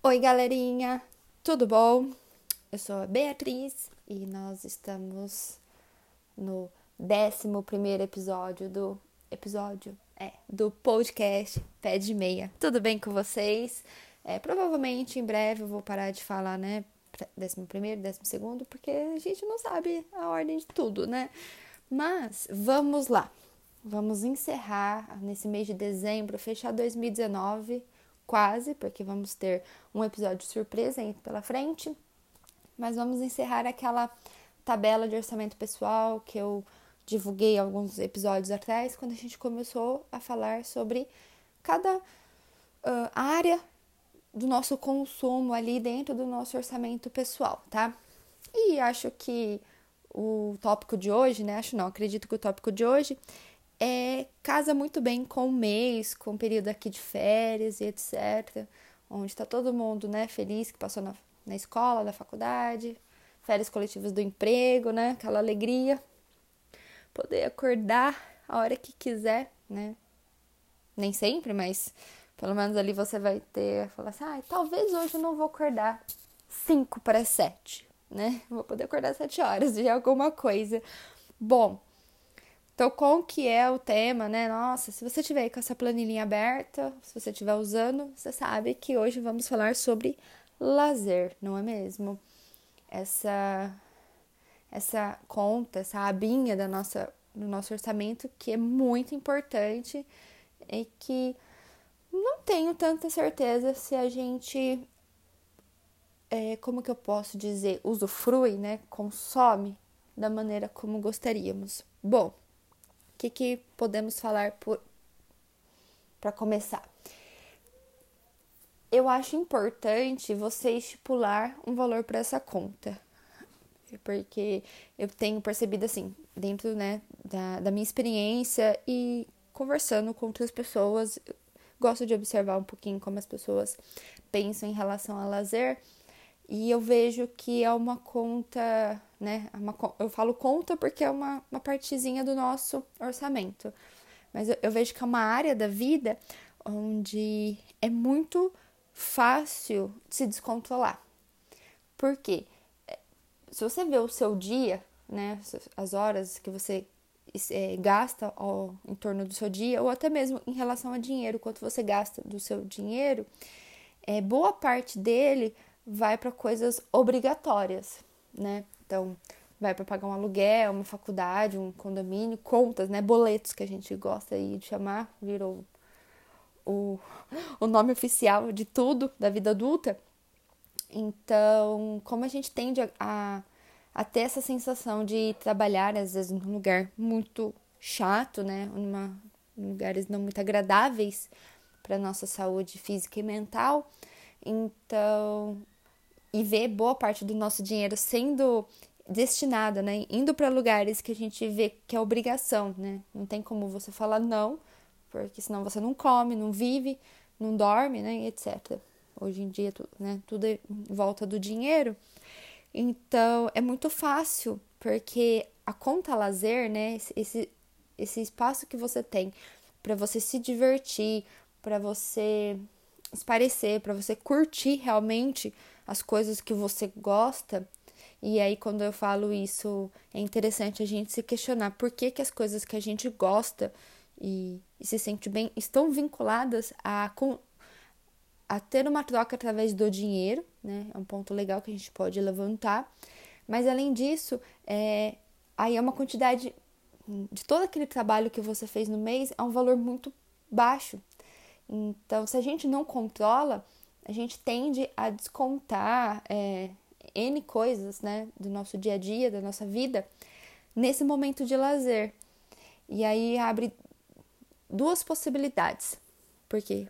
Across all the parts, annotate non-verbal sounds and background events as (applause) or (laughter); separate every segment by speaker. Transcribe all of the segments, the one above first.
Speaker 1: Oi, galerinha, tudo bom? Eu sou a Beatriz e nós estamos no 11 primeiro episódio do episódio é do podcast Pé de Meia. Tudo bem com vocês? É, provavelmente em breve eu vou parar de falar, né? 11 primeiro, 12 segundo, porque a gente não sabe a ordem de tudo, né? Mas vamos lá. Vamos encerrar nesse mês de dezembro, fechar 2019 quase, porque vamos ter um episódio surpresa aí pela frente. Mas vamos encerrar aquela tabela de orçamento pessoal que eu divulguei alguns episódios atrás, quando a gente começou a falar sobre cada uh, área do nosso consumo ali dentro do nosso orçamento pessoal, tá? E acho que o tópico de hoje, né? Acho não, acredito que o tópico de hoje é, casa muito bem com o mês, com o período aqui de férias e etc. Onde está todo mundo né, feliz que passou na, na escola, na faculdade, férias coletivas do emprego, né? Aquela alegria. Poder acordar a hora que quiser, né? Nem sempre, mas pelo menos ali você vai ter, falar assim, ah, talvez hoje eu não vou acordar 5 para 7, né? Vou poder acordar 7 horas de alguma coisa. Bom, então, qual que é o tema, né? Nossa, se você tiver com essa planilhinha aberta, se você estiver usando, você sabe que hoje vamos falar sobre lazer, não é mesmo? Essa essa conta, essa abinha da nossa do nosso orçamento que é muito importante e que não tenho tanta certeza se a gente é, como que eu posso dizer, usufrui, né, consome da maneira como gostaríamos. Bom, que, que podemos falar para começar? Eu acho importante você estipular um valor para essa conta, porque eu tenho percebido assim, dentro né, da, da minha experiência e conversando com outras pessoas, gosto de observar um pouquinho como as pessoas pensam em relação ao lazer e eu vejo que é uma conta, né? É uma, eu falo conta porque é uma, uma partezinha do nosso orçamento. Mas eu, eu vejo que é uma área da vida onde é muito fácil se descontrolar. Por quê? É, se você vê o seu dia, né, as horas que você é, gasta ó, em torno do seu dia, ou até mesmo em relação a dinheiro, quanto você gasta do seu dinheiro, é, boa parte dele vai para coisas obrigatórias, né? Então, vai para pagar um aluguel, uma faculdade, um condomínio, contas, né? Boletos que a gente gosta aí de chamar, virou o, o nome oficial de tudo da vida adulta. Então, como a gente tende a, a, a ter essa sensação de trabalhar, às vezes, num lugar muito chato, né? Em lugares não muito agradáveis para nossa saúde física e mental. Então, e ver boa parte do nosso dinheiro sendo destinado, né, indo para lugares que a gente vê que é obrigação, né? Não tem como você falar não, porque senão você não come, não vive, não dorme, né, etc. Hoje em dia, né, tudo é em volta do dinheiro. Então, é muito fácil, porque a conta lazer, né, esse esse espaço que você tem para você se divertir, para você esparecer, para você curtir realmente as coisas que você gosta. E aí, quando eu falo isso, é interessante a gente se questionar por que, que as coisas que a gente gosta e, e se sente bem estão vinculadas a, com, a ter uma troca através do dinheiro, né? É um ponto legal que a gente pode levantar. Mas além disso, é, aí é uma quantidade de todo aquele trabalho que você fez no mês é um valor muito baixo. Então, se a gente não controla, a gente tende a descontar é, N coisas né, do nosso dia a dia, da nossa vida, nesse momento de lazer. E aí abre duas possibilidades. Por quê?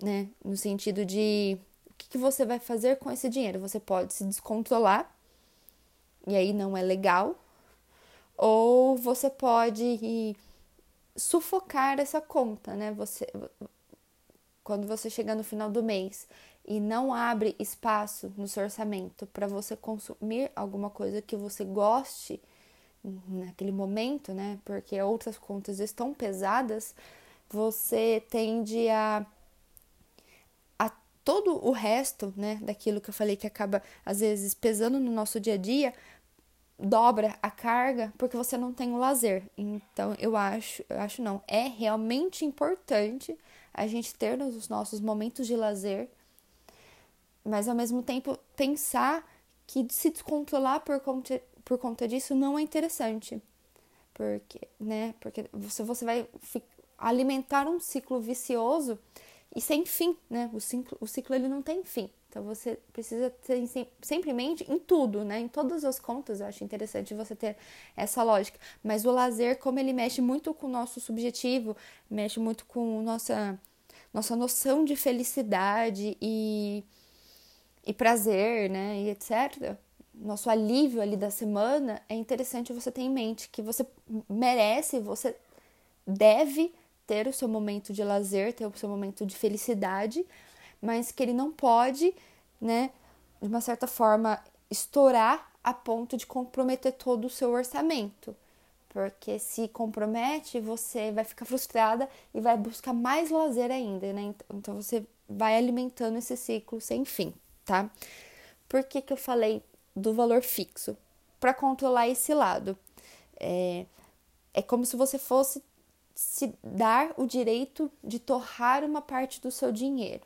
Speaker 1: Né, no sentido de o que, que você vai fazer com esse dinheiro? Você pode se descontrolar, e aí não é legal, ou você pode sufocar essa conta, né? Você quando você chega no final do mês e não abre espaço no seu orçamento para você consumir alguma coisa que você goste naquele momento, né? Porque outras contas estão pesadas, você tende a, a todo o resto, né, daquilo que eu falei que acaba às vezes pesando no nosso dia a dia, dobra a carga porque você não tem o lazer. Então, eu acho, eu acho não, é realmente importante a gente ter os nossos momentos de lazer, mas ao mesmo tempo pensar que se descontrolar por conta, por conta disso não é interessante. Porque, né, porque você, você vai alimentar um ciclo vicioso e sem fim, né? O ciclo, o ciclo ele não tem fim. Então você precisa ter sempre em mente em tudo, né? Em todas as contas, eu acho interessante você ter essa lógica. Mas o lazer, como ele mexe muito com o nosso subjetivo, mexe muito com nossa nossa noção de felicidade e, e prazer, né? E etc. Nosso alívio ali da semana, é interessante você ter em mente que você merece, você deve ter o seu momento de lazer, ter o seu momento de felicidade mas que ele não pode, né, de uma certa forma, estourar a ponto de comprometer todo o seu orçamento. Porque se compromete, você vai ficar frustrada e vai buscar mais lazer ainda, né? Então você vai alimentando esse ciclo sem fim, tá? Por que, que eu falei do valor fixo? Para controlar esse lado. É, é como se você fosse se dar o direito de torrar uma parte do seu dinheiro.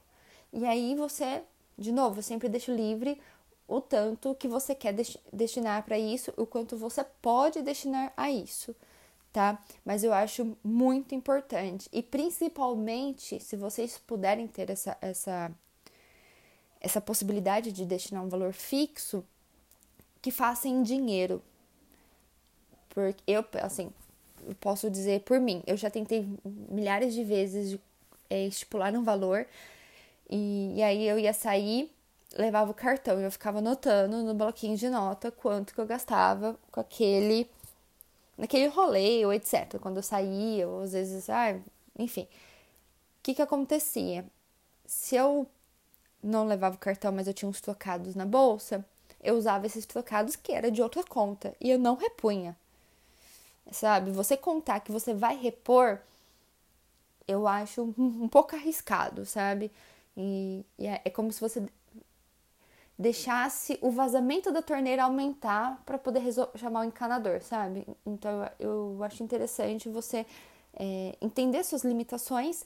Speaker 1: E aí você, de novo, sempre deixa livre o tanto que você quer destinar para isso, o quanto você pode destinar a isso, tá? Mas eu acho muito importante e principalmente se vocês puderem ter essa essa essa possibilidade de destinar um valor fixo, que faça em dinheiro. Porque eu, assim, eu posso dizer por mim, eu já tentei milhares de vezes de, é, estipular um valor, e, e aí eu ia sair, levava o cartão e eu ficava anotando no bloquinho de nota quanto que eu gastava com aquele naquele rolê ou etc. Quando eu saía, ou às vezes, ah, enfim. O que que acontecia? Se eu não levava o cartão, mas eu tinha uns trocados na bolsa, eu usava esses trocados que era de outra conta e eu não repunha. Sabe? Você contar que você vai repor, eu acho um, um pouco arriscado, sabe? E, e é, é como se você deixasse o vazamento da torneira aumentar para poder chamar o encanador, sabe? Então eu acho interessante você é, entender suas limitações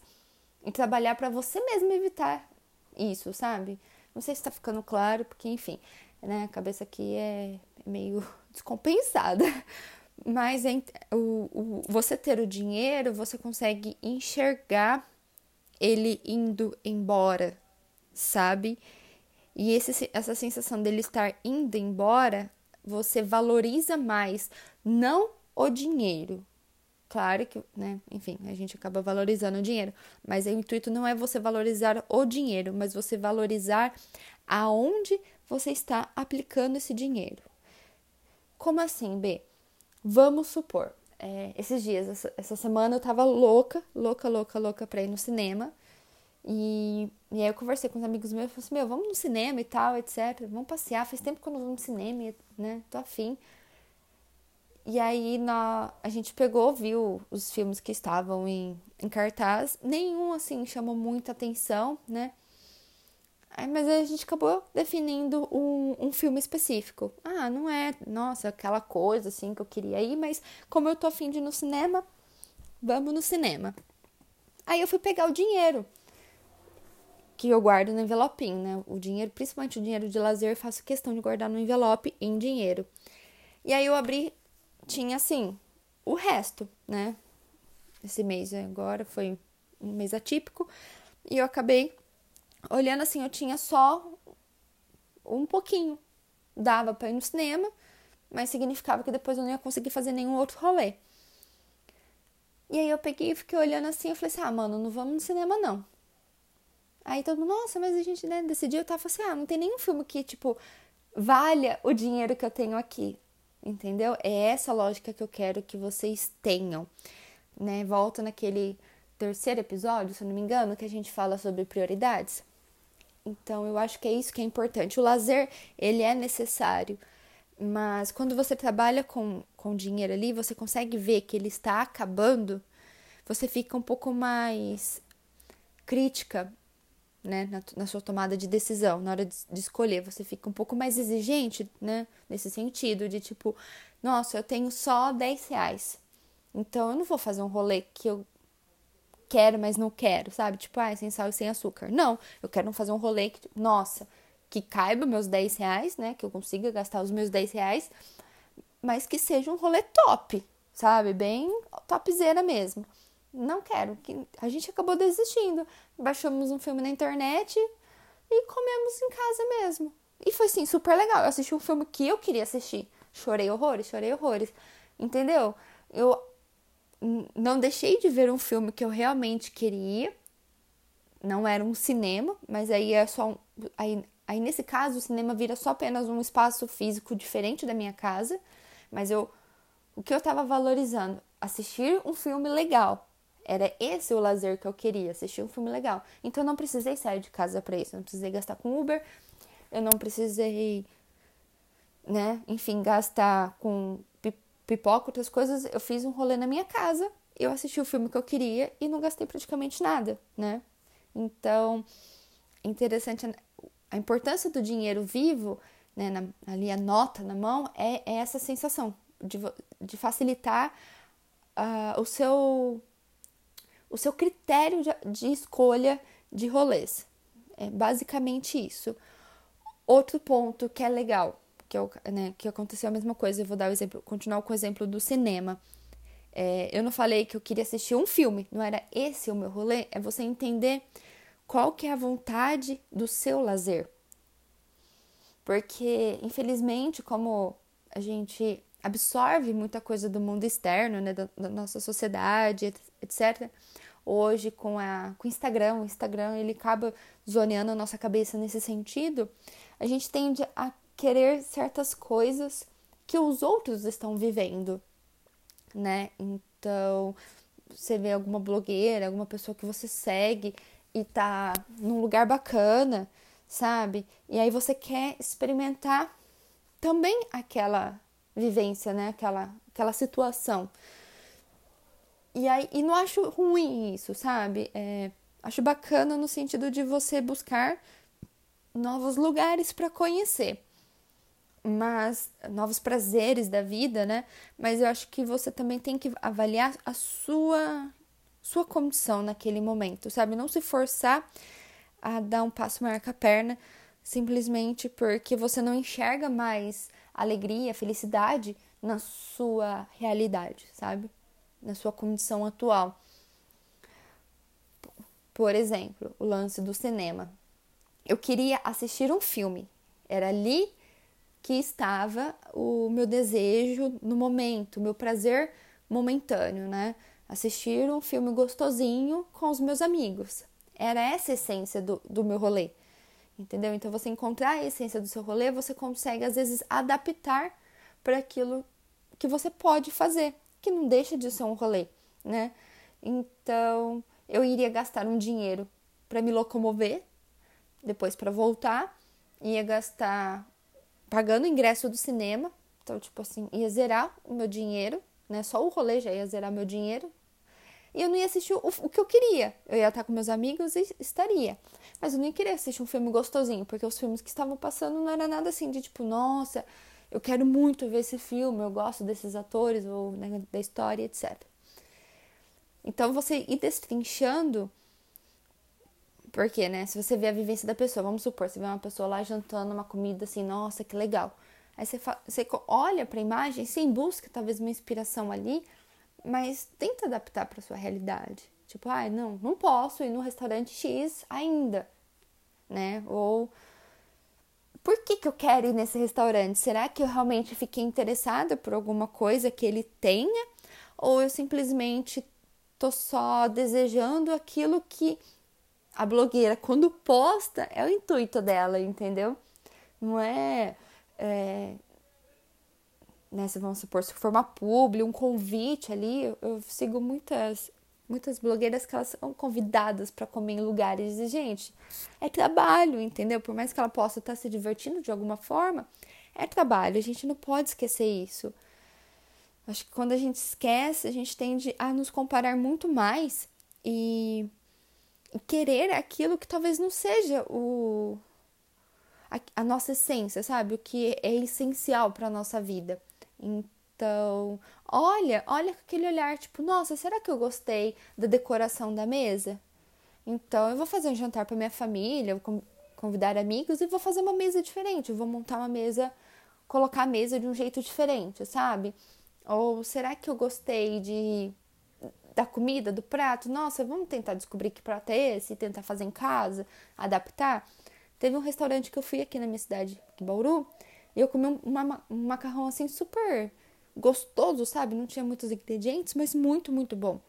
Speaker 1: e trabalhar para você mesmo evitar isso, sabe? Não sei se está ficando claro, porque enfim, né, a cabeça aqui é meio (laughs) descompensada. Mas o, o, você ter o dinheiro, você consegue enxergar ele indo embora, sabe? E esse, essa sensação dele estar indo embora, você valoriza mais não o dinheiro. Claro que, né, enfim, a gente acaba valorizando o dinheiro, mas o intuito não é você valorizar o dinheiro, mas você valorizar aonde você está aplicando esse dinheiro. Como assim, B? Vamos supor, é, esses dias, essa, essa, semana eu tava louca, louca, louca, louca pra ir no cinema. E, e aí eu conversei com os amigos meus e falei assim, meu, vamos no cinema e tal, etc. Vamos passear, faz tempo que eu não vou no cinema, né? Tô afim. E aí na, a gente pegou, viu os filmes que estavam em, em cartaz. Nenhum, assim, chamou muita atenção, né? Mas a gente acabou definindo um, um filme específico. Ah, não é, nossa, aquela coisa assim que eu queria ir, mas como eu tô afim de ir no cinema, vamos no cinema. Aí eu fui pegar o dinheiro que eu guardo no envelopinho, né? O dinheiro, principalmente o dinheiro de lazer, faço questão de guardar no envelope em dinheiro. E aí eu abri, tinha assim, o resto, né? Esse mês agora foi um mês atípico e eu acabei olhando assim, eu tinha só um pouquinho. Dava para ir no cinema, mas significava que depois eu não ia conseguir fazer nenhum outro rolê. E aí eu peguei e fiquei olhando assim, eu falei assim: "Ah, mano, não vamos no cinema não". Aí todo mundo, nossa, mas a gente né, decidiu, eu tava assim: "Ah, não tem nenhum filme que tipo valha o dinheiro que eu tenho aqui". Entendeu? É essa lógica que eu quero que vocês tenham, né? Volta naquele terceiro episódio, se eu não me engano, que a gente fala sobre prioridades. Então, eu acho que é isso que é importante. O lazer, ele é necessário, mas quando você trabalha com, com dinheiro ali, você consegue ver que ele está acabando, você fica um pouco mais crítica né, na, na, sua tomada de decisão, na hora de, de, escolher. Você fica um pouco mais exigente, né, nesse sentido, de tipo, nossa, eu tenho só 10 reais. Então eu não vou fazer um rolê que eu quero, mas não quero, sabe? Tipo, ah, sem sal e sem açúcar. Não, eu quero fazer um rolê que, nossa, que caiba meus 10 reais, né? Que eu consiga gastar os meus 10 reais, mas que seja um rolê top, sabe? Bem topzera mesmo. Não quero. A gente acabou desistindo. Baixamos um filme na internet e comemos em casa mesmo. E foi assim, super legal. Eu assisti um filme que eu queria assistir. Chorei horrores, chorei horrores. Entendeu? Eu não deixei de ver um filme que eu realmente queria. Não era um cinema, mas aí é só um, aí, aí nesse caso o cinema vira só apenas um espaço físico diferente da minha casa, mas eu o que eu estava valorizando, assistir um filme legal. Era esse o lazer que eu queria, assistir um filme legal. Então eu não precisei sair de casa para isso, eu não precisei gastar com Uber, eu não precisei né, enfim, gastar com pipoca, outras coisas, eu fiz um rolê na minha casa, eu assisti o filme que eu queria e não gastei praticamente nada, né? Então, interessante a importância do dinheiro vivo, né, na, ali a nota na mão, é, é essa sensação de, de facilitar uh, o seu o seu critério de, de escolha de rolês. É basicamente isso. Outro ponto que é legal, que, eu, né, que aconteceu a mesma coisa. Eu vou dar o exemplo, continuar com o exemplo do cinema. É, eu não falei que eu queria assistir um filme, não era esse o meu rolê, é você entender qual que é a vontade do seu lazer. Porque, infelizmente, como a gente absorve muita coisa do mundo externo, né, da, da nossa sociedade, etc. Hoje, com, a, com o Instagram, o Instagram ele acaba zoneando a nossa cabeça nesse sentido, a gente tende a querer certas coisas que os outros estão vivendo, né? Então, você vê alguma blogueira, alguma pessoa que você segue e tá num lugar bacana, sabe? E aí você quer experimentar também aquela vivência, né? Aquela, aquela situação. E aí, e não acho ruim isso, sabe? É, acho bacana no sentido de você buscar novos lugares para conhecer mas novos prazeres da vida, né? Mas eu acho que você também tem que avaliar a sua sua condição naquele momento, sabe? Não se forçar a dar um passo maior com a perna simplesmente porque você não enxerga mais alegria, felicidade na sua realidade, sabe? Na sua condição atual. Por exemplo, o lance do cinema. Eu queria assistir um filme. Era ali que estava o meu desejo no momento, o meu prazer momentâneo, né? Assistir um filme gostosinho com os meus amigos. Era essa a essência do, do meu rolê, entendeu? Então, você encontrar a essência do seu rolê, você consegue, às vezes, adaptar para aquilo que você pode fazer, que não deixa de ser um rolê, né? Então, eu iria gastar um dinheiro para me locomover, depois para voltar, ia gastar pagando o ingresso do cinema. Então, tipo assim, ia zerar o meu dinheiro, né? Só o rolê já ia zerar meu dinheiro. E eu não ia assistir o, o que eu queria. Eu ia estar com meus amigos e estaria. Mas eu nem queria assistir um filme gostosinho, porque os filmes que estavam passando não era nada assim de tipo, nossa, eu quero muito ver esse filme, eu gosto desses atores ou né, da história, etc. Então você ir destrinchando porque, né, se você vê a vivência da pessoa, vamos supor, você vê uma pessoa lá jantando uma comida assim, nossa, que legal. Aí você, você olha para a imagem, sim, busca talvez uma inspiração ali, mas tenta adaptar para sua realidade. Tipo, ah, não, não posso ir no restaurante X ainda, né? Ou por que, que eu quero ir nesse restaurante? Será que eu realmente fiquei interessada por alguma coisa que ele tenha? Ou eu simplesmente tô só desejando aquilo que a blogueira, quando posta, é o intuito dela, entendeu? Não é. é né, se vamos supor, se for uma publi, um convite ali, eu, eu sigo muitas muitas blogueiras que elas são convidadas para comer em lugares e gente, é trabalho, entendeu? Por mais que ela possa estar se divertindo de alguma forma, é trabalho, a gente não pode esquecer isso. Acho que quando a gente esquece, a gente tende a nos comparar muito mais e querer aquilo que talvez não seja o a, a nossa essência, sabe? O que é essencial para nossa vida. Então, olha, olha com aquele olhar tipo, nossa, será que eu gostei da decoração da mesa? Então, eu vou fazer um jantar para minha família, vou convidar amigos e vou fazer uma mesa diferente. Eu vou montar uma mesa, colocar a mesa de um jeito diferente, sabe? Ou será que eu gostei de da comida, do prato? Nossa, vamos tentar descobrir que prato é esse, tentar fazer em casa, adaptar. Teve um restaurante que eu fui aqui na minha cidade, em Bauru, e eu comi um, uma, um macarrão assim super gostoso, sabe? Não tinha muitos ingredientes, mas muito, muito bom.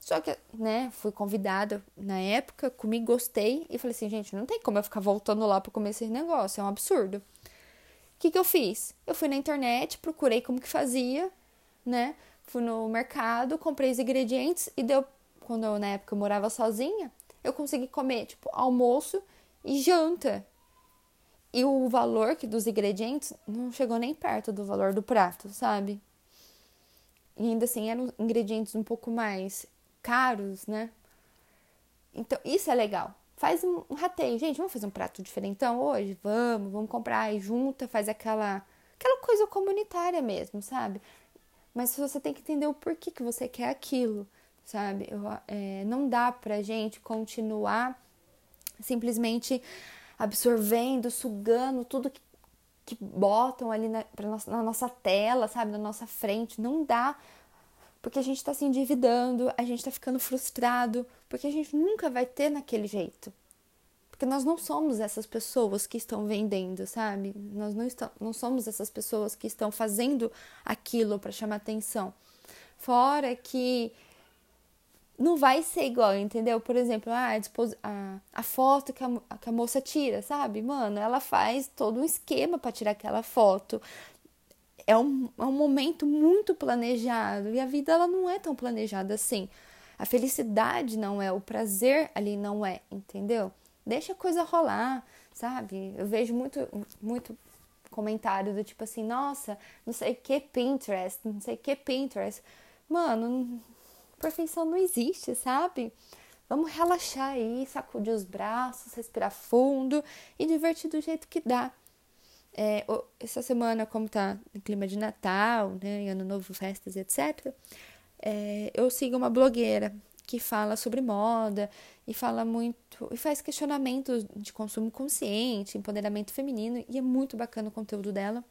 Speaker 1: Só que, né, fui convidada na época, comi, gostei e falei assim, gente, não tem como eu ficar voltando lá para comer esse negócio, é um absurdo. O que que eu fiz? Eu fui na internet, procurei como que fazia, né? Fui no mercado, comprei os ingredientes e deu, quando eu, na época eu morava sozinha, eu consegui comer, tipo, almoço e janta. E o valor que dos ingredientes não chegou nem perto do valor do prato, sabe? E ainda assim eram ingredientes um pouco mais caros, né? Então, isso é legal. Faz um, rateio. Gente, vamos fazer um prato diferentão hoje? Vamos, vamos comprar e junta, faz aquela aquela coisa comunitária mesmo, sabe? Mas você tem que entender o porquê que você quer aquilo, sabe? Eu, é, não dá pra gente continuar simplesmente absorvendo, sugando tudo que, que botam ali na, nossa, na nossa tela, sabe, na nossa frente. Não dá, porque a gente está se endividando, a gente está ficando frustrado, porque a gente nunca vai ter naquele jeito. Porque nós não somos essas pessoas que estão vendendo, sabe? Nós não, estamos, não somos essas pessoas que estão fazendo aquilo para chamar atenção. Fora que não vai ser igual, entendeu? Por exemplo, ah, a, a foto que a, que a moça tira, sabe? Mano, ela faz todo um esquema para tirar aquela foto. É um, é um momento muito planejado e a vida ela não é tão planejada assim. A felicidade não é, o prazer ali não é, entendeu? Deixa a coisa rolar, sabe? Eu vejo muito, muito comentário do tipo assim, nossa, não sei que Pinterest, não sei que Pinterest. Mano, perfeição não existe, sabe? Vamos relaxar aí, sacudir os braços, respirar fundo e divertir do jeito que dá. É, essa semana, como tá em clima de Natal, né, Ano Novo, festas, etc., é, eu sigo uma blogueira que fala sobre moda e fala muito e faz questionamentos de consumo consciente, empoderamento feminino e é muito bacana o conteúdo dela.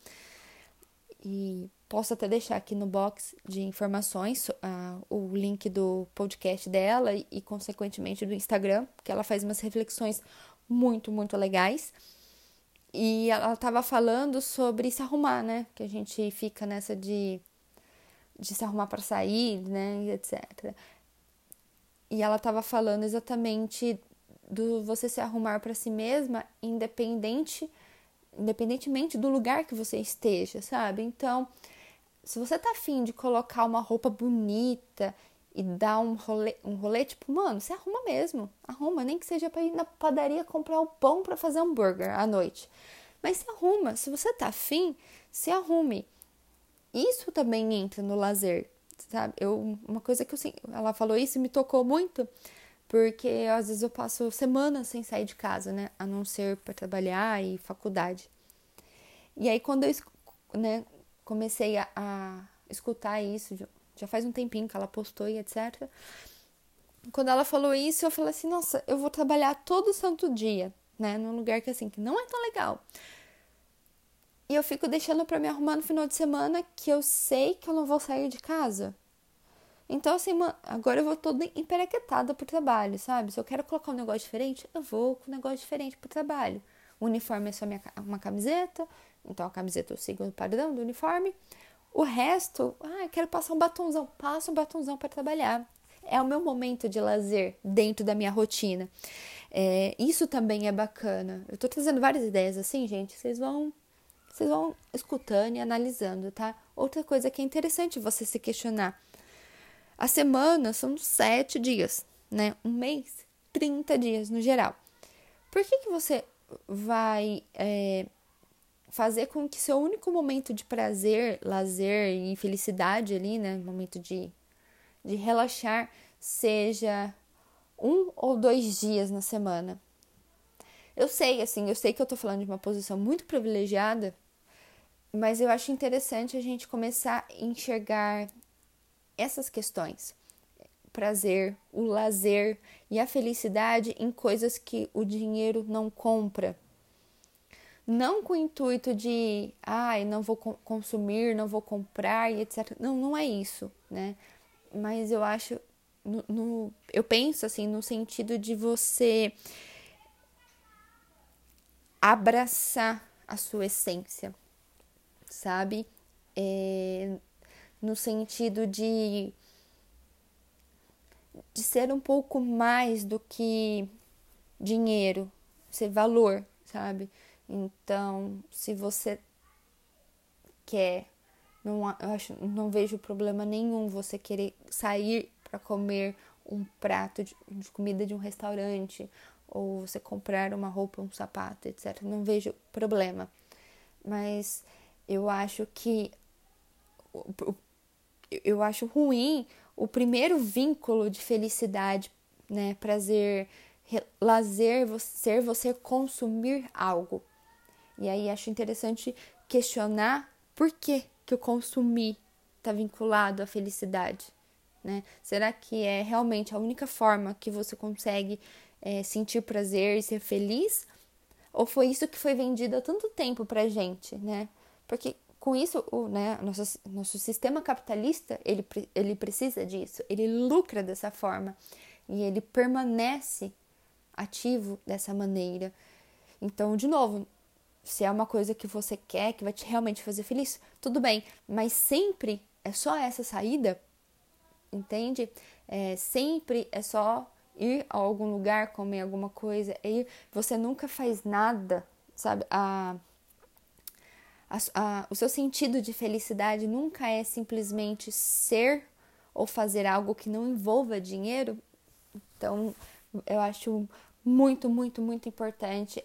Speaker 1: E Posso até deixar aqui no box de informações uh, o link do podcast dela e, e, consequentemente, do Instagram, porque ela faz umas reflexões muito, muito legais. E ela estava falando sobre se arrumar, né? Que a gente fica nessa de, de se arrumar para sair, né? Etc. E ela estava falando exatamente do você se arrumar para si mesma, independente, independentemente do lugar que você esteja, sabe? Então se você tá afim de colocar uma roupa bonita e dar um rolê, um rolê, tipo, mano, você arruma mesmo. Arruma, nem que seja para ir na padaria comprar o pão para fazer hambúrguer à noite. Mas se arruma. Se você tá afim, se arrume. Isso também entra no lazer, sabe? Eu, uma coisa que eu ela falou isso e me tocou muito, porque às vezes eu passo semanas sem sair de casa, né? A não ser para trabalhar e faculdade. E aí quando eu, né, comecei a, a escutar isso, já faz um tempinho que ela postou e etc. Quando ela falou isso, eu falei assim: nossa, eu vou trabalhar todo santo dia, né? Num lugar que assim, que não é tão legal. E eu fico deixando para me arrumar no final de semana que eu sei que eu não vou sair de casa. Então, assim, agora eu vou toda emperequetada pro trabalho, sabe? Se eu quero colocar um negócio diferente, eu vou com um negócio diferente pro trabalho. O uniforme é só minha, uma camiseta, então a camiseta eu sigo o padrão do uniforme. O resto, ah, quero passar um batonzão, passo um batonzão para trabalhar. É o meu momento de lazer dentro da minha rotina. É, isso também é bacana. Eu tô trazendo várias ideias assim, gente. Vocês vão, vocês vão escutando e analisando, tá? Outra coisa que é interessante você se questionar. A semana são sete dias, né? Um mês, 30 dias no geral. Por que, que você vai é, fazer com que seu único momento de prazer, lazer e felicidade ali, né, momento de, de relaxar, seja um ou dois dias na semana. Eu sei, assim, eu sei que eu tô falando de uma posição muito privilegiada, mas eu acho interessante a gente começar a enxergar essas questões. Prazer, o lazer e a felicidade em coisas que o dinheiro não compra. Não com o intuito de, ai, ah, não vou consumir, não vou comprar e etc. Não, não é isso, né? Mas eu acho, no, no, eu penso assim, no sentido de você abraçar a sua essência, sabe? É, no sentido de, de ser um pouco mais do que dinheiro, ser valor, sabe? Então, se você quer, não, acho, não vejo problema nenhum você querer sair para comer um prato de, de comida de um restaurante ou você comprar uma roupa, um sapato, etc. Não vejo problema. Mas eu acho que eu acho ruim o primeiro vínculo de felicidade, né, prazer, lazer, ser você consumir algo. E aí acho interessante questionar por que que o consumir está vinculado à felicidade, né? Será que é realmente a única forma que você consegue é, sentir prazer e ser feliz? Ou foi isso que foi vendido há tanto tempo pra gente, né? Porque com isso, o né, nosso, nosso sistema capitalista, ele, ele precisa disso, ele lucra dessa forma e ele permanece ativo dessa maneira. Então, de novo, se é uma coisa que você quer, que vai te realmente fazer feliz, tudo bem, mas sempre é só essa saída, entende? É, sempre é só ir a algum lugar, comer alguma coisa, ir, você nunca faz nada, sabe? A, a, a, o seu sentido de felicidade nunca é simplesmente ser ou fazer algo que não envolva dinheiro. Então, eu acho muito, muito, muito importante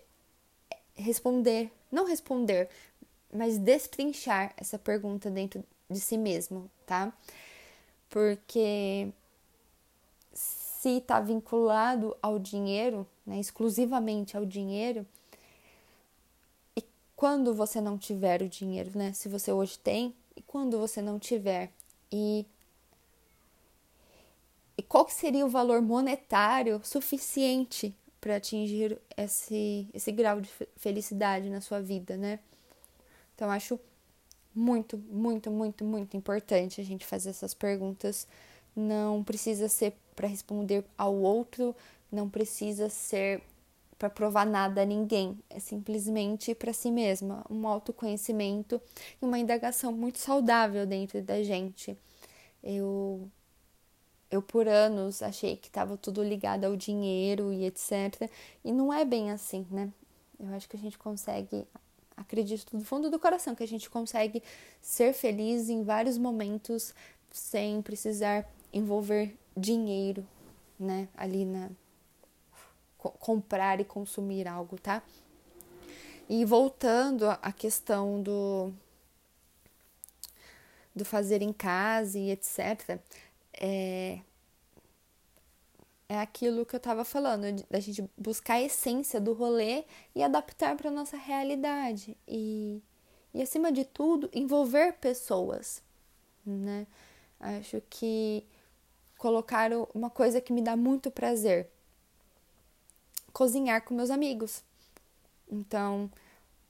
Speaker 1: responder, não responder, mas destrinchar essa pergunta dentro de si mesmo, tá? Porque se está vinculado ao dinheiro, né, exclusivamente ao dinheiro, e quando você não tiver o dinheiro, né, se você hoje tem, e quando você não tiver, e, e qual seria o valor monetário suficiente para atingir esse, esse grau de felicidade na sua vida, né? Então, acho muito, muito, muito, muito importante a gente fazer essas perguntas. Não precisa ser para responder ao outro, não precisa ser para provar nada a ninguém, é simplesmente para si mesma, um autoconhecimento e uma indagação muito saudável dentro da gente. Eu eu por anos achei que estava tudo ligado ao dinheiro e etc. E não é bem assim, né? Eu acho que a gente consegue, acredito do fundo do coração, que a gente consegue ser feliz em vários momentos sem precisar envolver dinheiro, né, ali na comprar e consumir algo, tá? E voltando à questão do do fazer em casa e etc, é, é aquilo que eu estava falando, da gente buscar a essência do rolê e adaptar para nossa realidade. E, e, acima de tudo, envolver pessoas, né? Acho que colocar uma coisa que me dá muito prazer: cozinhar com meus amigos. Então,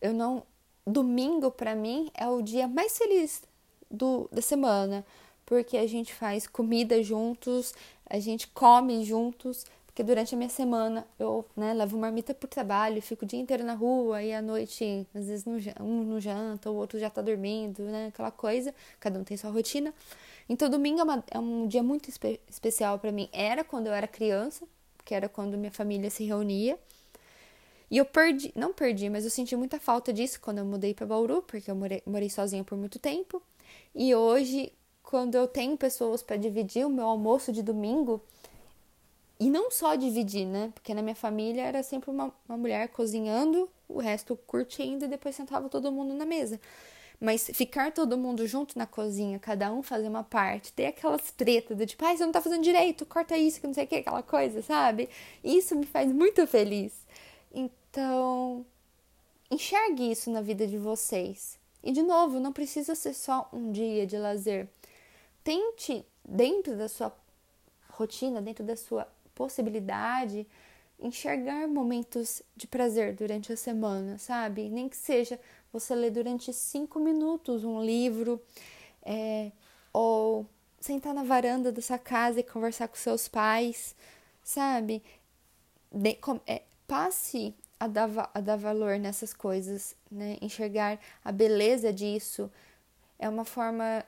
Speaker 1: eu não. Domingo, para mim, é o dia mais feliz do, da semana, porque a gente faz comida juntos, a gente come juntos, porque durante a minha semana eu né, levo marmita pro trabalho, fico o dia inteiro na rua e à noite, às vezes no, um no janta, o outro já tá dormindo, né? Aquela coisa, cada um tem sua rotina. Então, domingo é, uma, é um dia muito espe especial para mim. Era quando eu era criança, que era quando minha família se reunia. E eu perdi, não perdi, mas eu senti muita falta disso quando eu mudei para Bauru, porque eu morei, morei sozinha por muito tempo. E hoje, quando eu tenho pessoas para dividir o meu almoço de domingo, e não só dividir, né? Porque na minha família era sempre uma, uma mulher cozinhando, o resto curtindo e depois sentava todo mundo na mesa. Mas ficar todo mundo junto na cozinha, cada um fazer uma parte, ter aquelas tretas do tipo, ai, você não tá fazendo direito, corta isso, que não sei o que, aquela coisa, sabe? Isso me faz muito feliz. Então, enxergue isso na vida de vocês. E de novo, não precisa ser só um dia de lazer. Tente, dentro da sua rotina, dentro da sua possibilidade, enxergar momentos de prazer durante a semana, sabe? Nem que seja você ler durante cinco minutos um livro, é, ou sentar na varanda da sua casa e conversar com seus pais, sabe? De, com, é, passe a dar, a dar valor nessas coisas, né? Enxergar a beleza disso é uma forma.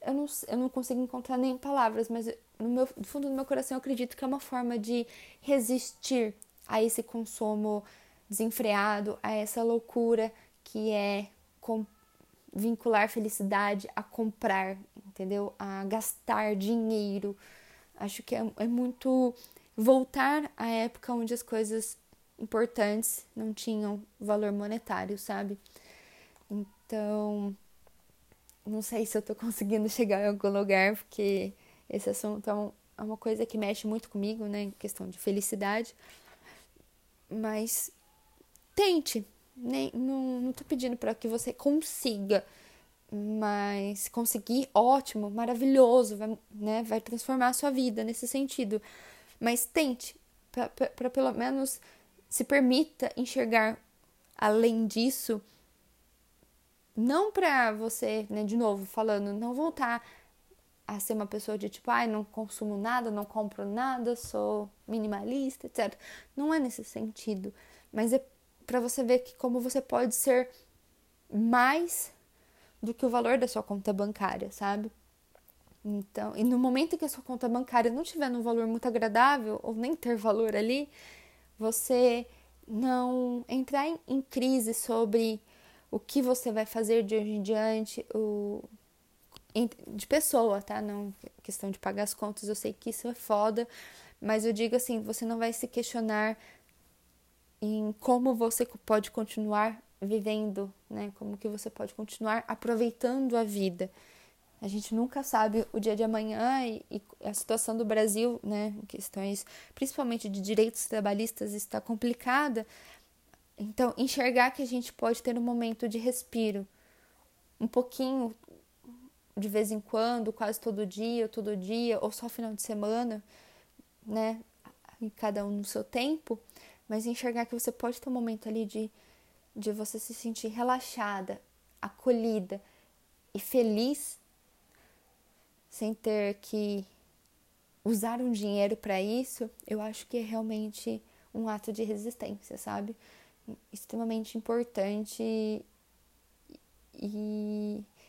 Speaker 1: Eu não, eu não consigo encontrar nem palavras, mas no, meu, no fundo do meu coração eu acredito que é uma forma de resistir a esse consumo desenfreado, a essa loucura que é vincular felicidade a comprar, entendeu? A gastar dinheiro. Acho que é, é muito voltar à época onde as coisas importantes não tinham valor monetário, sabe? Então, não sei se eu tô (laughs) conseguindo chegar em algum lugar, porque esse assunto é, é uma coisa que mexe muito comigo, né? Em questão de felicidade. Mas tente. Nem, não, não tô pedindo para que você consiga, mas conseguir, ótimo, maravilhoso, vai, né? Vai transformar a sua vida nesse sentido. Mas tente, para pelo menos se permita enxergar além disso. Não para você, né, de novo, falando, não voltar a ser uma pessoa de tipo, ai, não consumo nada, não compro nada, sou minimalista, etc. Não é nesse sentido, mas é para você ver que como você pode ser mais do que o valor da sua conta bancária, sabe? Então, e no momento que a sua conta bancária não tiver num valor muito agradável ou nem ter valor ali, você não entrar em, em crise sobre o que você vai fazer de hoje em diante, o de pessoa, tá? Não questão de pagar as contas, eu sei que isso é foda, mas eu digo assim, você não vai se questionar em como você pode continuar vivendo, né? Como que você pode continuar aproveitando a vida. A gente nunca sabe o dia de amanhã e, e a situação do Brasil, né, questões principalmente de direitos trabalhistas está complicada. Então, enxergar que a gente pode ter um momento de respiro, um pouquinho de vez em quando, quase todo dia, ou todo dia, ou só final de semana, né? E cada um no seu tempo, mas enxergar que você pode ter um momento ali de, de você se sentir relaxada, acolhida e feliz, sem ter que usar um dinheiro para isso, eu acho que é realmente um ato de resistência, sabe? Extremamente importante e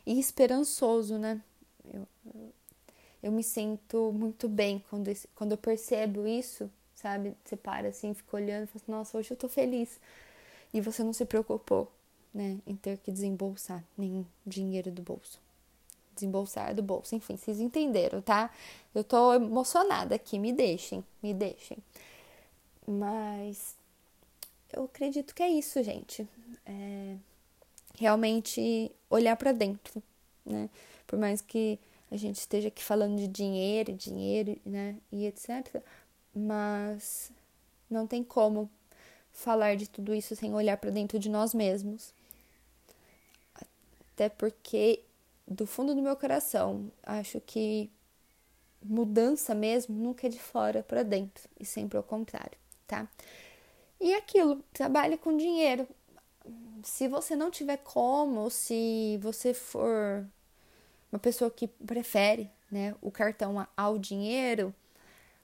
Speaker 1: e esperançoso, né? Eu, eu me sinto muito bem quando, quando eu percebo isso, sabe? Você para assim, fica olhando e fala assim, nossa, hoje eu tô feliz. E você não se preocupou, né, em ter que desembolsar nenhum dinheiro do bolso. Desembolsar do bolso, enfim, vocês entenderam, tá? Eu tô emocionada aqui, me deixem, me deixem. Mas eu acredito que é isso, gente. É realmente olhar para dentro, né? Por mais que a gente esteja aqui falando de dinheiro, dinheiro, né, e etc, mas não tem como falar de tudo isso sem olhar para dentro de nós mesmos. Até porque do fundo do meu coração, acho que mudança mesmo nunca é de fora para dentro, e sempre ao contrário, tá? E aquilo, trabalhe com dinheiro se você não tiver como, se você for uma pessoa que prefere né, o cartão ao dinheiro,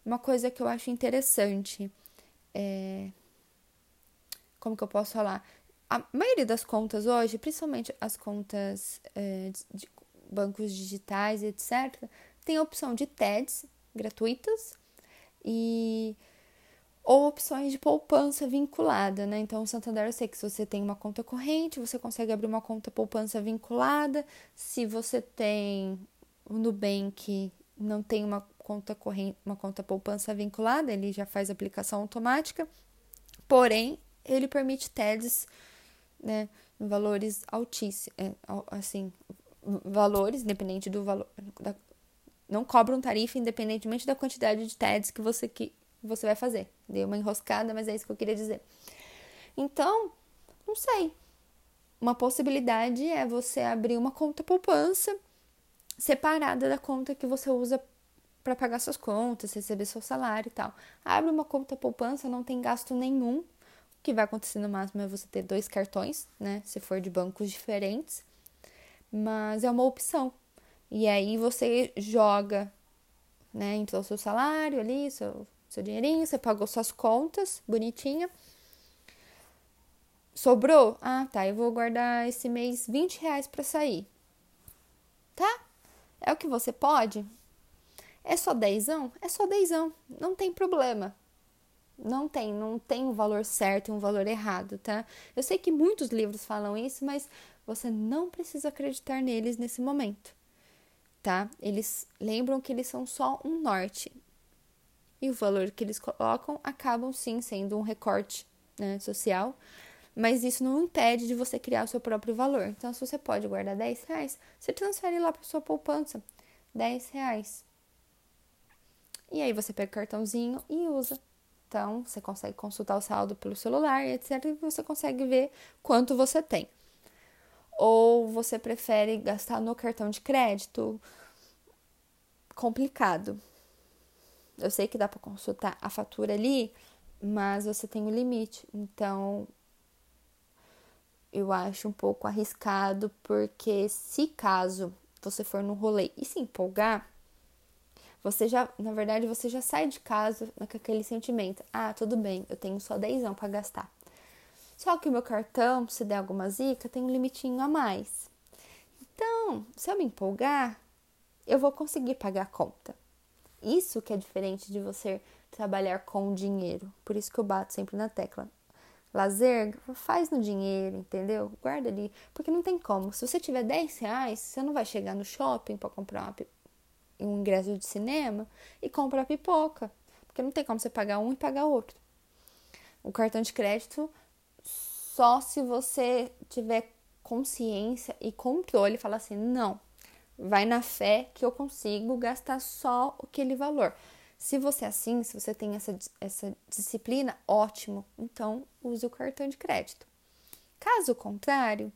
Speaker 1: uma coisa que eu acho interessante é. Como que eu posso falar? A maioria das contas hoje, principalmente as contas é, de bancos digitais, etc., tem a opção de TEDs gratuitas e ou opções de poupança vinculada, né? Então, o Santander eu sei que se você tem uma conta corrente, você consegue abrir uma conta poupança vinculada. Se você tem o Nubank, não tem uma conta corrente, uma conta poupança vinculada, ele já faz aplicação automática. Porém, ele permite TEDs, né, valores altíssimos, é, assim, valores, independente do valor, da, não cobram tarifa independentemente da quantidade de TEDs que você, que você vai fazer. Dei uma enroscada, mas é isso que eu queria dizer. Então, não sei. Uma possibilidade é você abrir uma conta poupança separada da conta que você usa para pagar suas contas, receber seu salário e tal. Abre uma conta poupança, não tem gasto nenhum. O que vai acontecer no máximo é você ter dois cartões, né? Se for de bancos diferentes. Mas é uma opção. E aí você joga, né? Entrou o seu salário ali, seu, seu dinheirinho, você pagou suas contas, bonitinha. Sobrou? Ah, tá. Eu vou guardar esse mês 20 reais para sair. Tá? É o que você pode? É só dezão? É só dezão. Não tem problema. Não tem, não tem um valor certo e um valor errado, tá? Eu sei que muitos livros falam isso, mas você não precisa acreditar neles nesse momento, tá? Eles lembram que eles são só um norte. E o valor que eles colocam acabam sim sendo um recorte né, social, mas isso não impede de você criar o seu próprio valor. Então, se você pode guardar 10 reais, você transfere lá para sua poupança 10 reais. E aí você pega o cartãozinho e usa. Então, você consegue consultar o saldo pelo celular, etc. E você consegue ver quanto você tem. Ou você prefere gastar no cartão de crédito? Complicado. Eu sei que dá para consultar a fatura ali, mas você tem um limite. Então, eu acho um pouco arriscado, porque se caso você for no rolê e se empolgar, você já, na verdade, você já sai de casa com aquele sentimento: ah, tudo bem, eu tenho só 10 para gastar. Só que o meu cartão, se der alguma zica, tem um limitinho a mais. Então, se eu me empolgar, eu vou conseguir pagar a conta. Isso que é diferente de você trabalhar com dinheiro. Por isso que eu bato sempre na tecla. Lazer, faz no dinheiro, entendeu? Guarda ali. Porque não tem como. Se você tiver 10 reais, você não vai chegar no shopping para comprar uma, um ingresso de cinema e comprar pipoca. Porque não tem como você pagar um e pagar outro. O cartão de crédito, só se você tiver consciência e controle, fala assim: não, vai na fé que eu consigo gastar só aquele valor. Se você é assim, se você tem essa, essa disciplina, ótimo, então use o cartão de crédito. Caso contrário,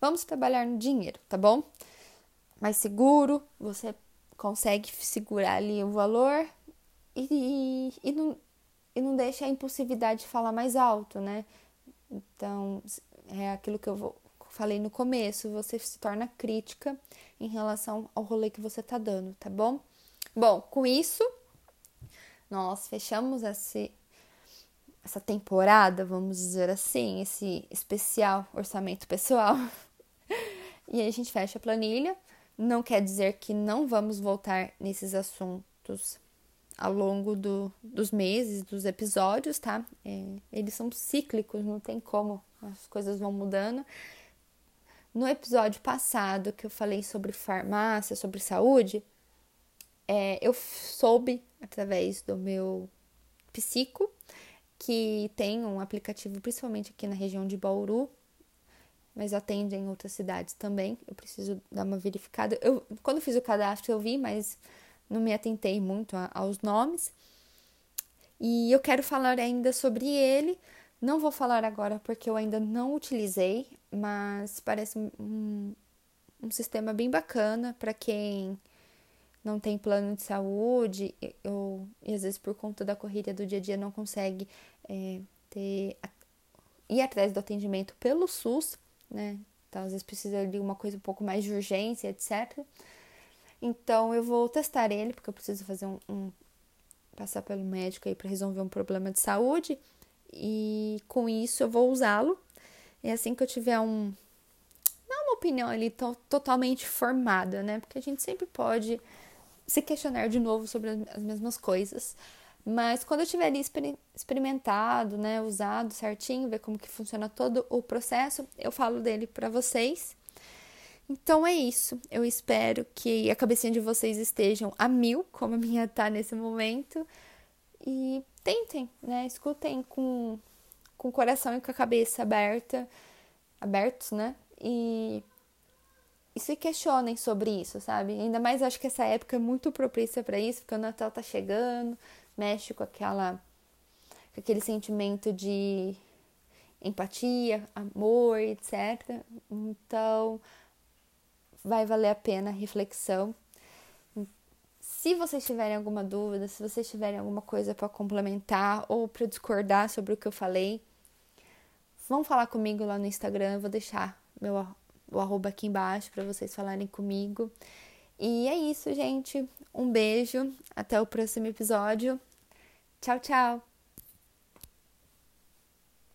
Speaker 1: vamos trabalhar no dinheiro, tá bom? Mais seguro, você consegue segurar ali o valor e, e, não, e não deixa a impulsividade de falar mais alto, né? Então, é aquilo que eu vou, falei no começo, você se torna crítica em relação ao rolê que você tá dando, tá bom? Bom, com isso, nós fechamos esse, essa temporada, vamos dizer assim, esse especial orçamento pessoal. (laughs) e aí a gente fecha a planilha. Não quer dizer que não vamos voltar nesses assuntos ao longo do, dos meses, dos episódios, tá? É, eles são cíclicos, não tem como, as coisas vão mudando. No episódio passado que eu falei sobre farmácia, sobre saúde, é, eu soube através do meu psico que tem um aplicativo, principalmente aqui na região de Bauru, mas atende em outras cidades também. Eu preciso dar uma verificada. Eu, quando fiz o cadastro, eu vi, mas não me atentei muito a, aos nomes. E eu quero falar ainda sobre ele. Não vou falar agora porque eu ainda não utilizei, mas parece um, um sistema bem bacana para quem não tem plano de saúde ou e às vezes por conta da corrida do dia a dia não consegue é, ter ir atrás do atendimento pelo SUS, né? Então às vezes precisa de uma coisa um pouco mais de urgência, etc. Então eu vou testar ele porque eu preciso fazer um, um passar pelo médico aí para resolver um problema de saúde e com isso eu vou usá-lo. E assim que eu tiver um não uma opinião ali to totalmente formada, né? Porque a gente sempre pode se questionar de novo sobre as mesmas coisas. Mas quando eu tiver ali experimentado, né, usado certinho, ver como que funciona todo o processo, eu falo dele para vocês. Então é isso. Eu espero que a cabecinha de vocês estejam a mil, como a minha tá nesse momento. E tentem, né? Escutem com, com o coração e com a cabeça aberta. abertos, né? E, e se questionem sobre isso, sabe? Ainda mais acho que essa época é muito propícia para isso, porque o Natal tá chegando, mexe com aquela com aquele sentimento de empatia, amor, etc. Então, vai valer a pena a reflexão. Se vocês tiverem alguma dúvida, se vocês tiverem alguma coisa para complementar ou para discordar sobre o que eu falei, vão falar comigo lá no Instagram. Eu vou deixar meu o arroba aqui embaixo para vocês falarem comigo. E é isso, gente. Um beijo. Até o próximo episódio. Tchau, tchau.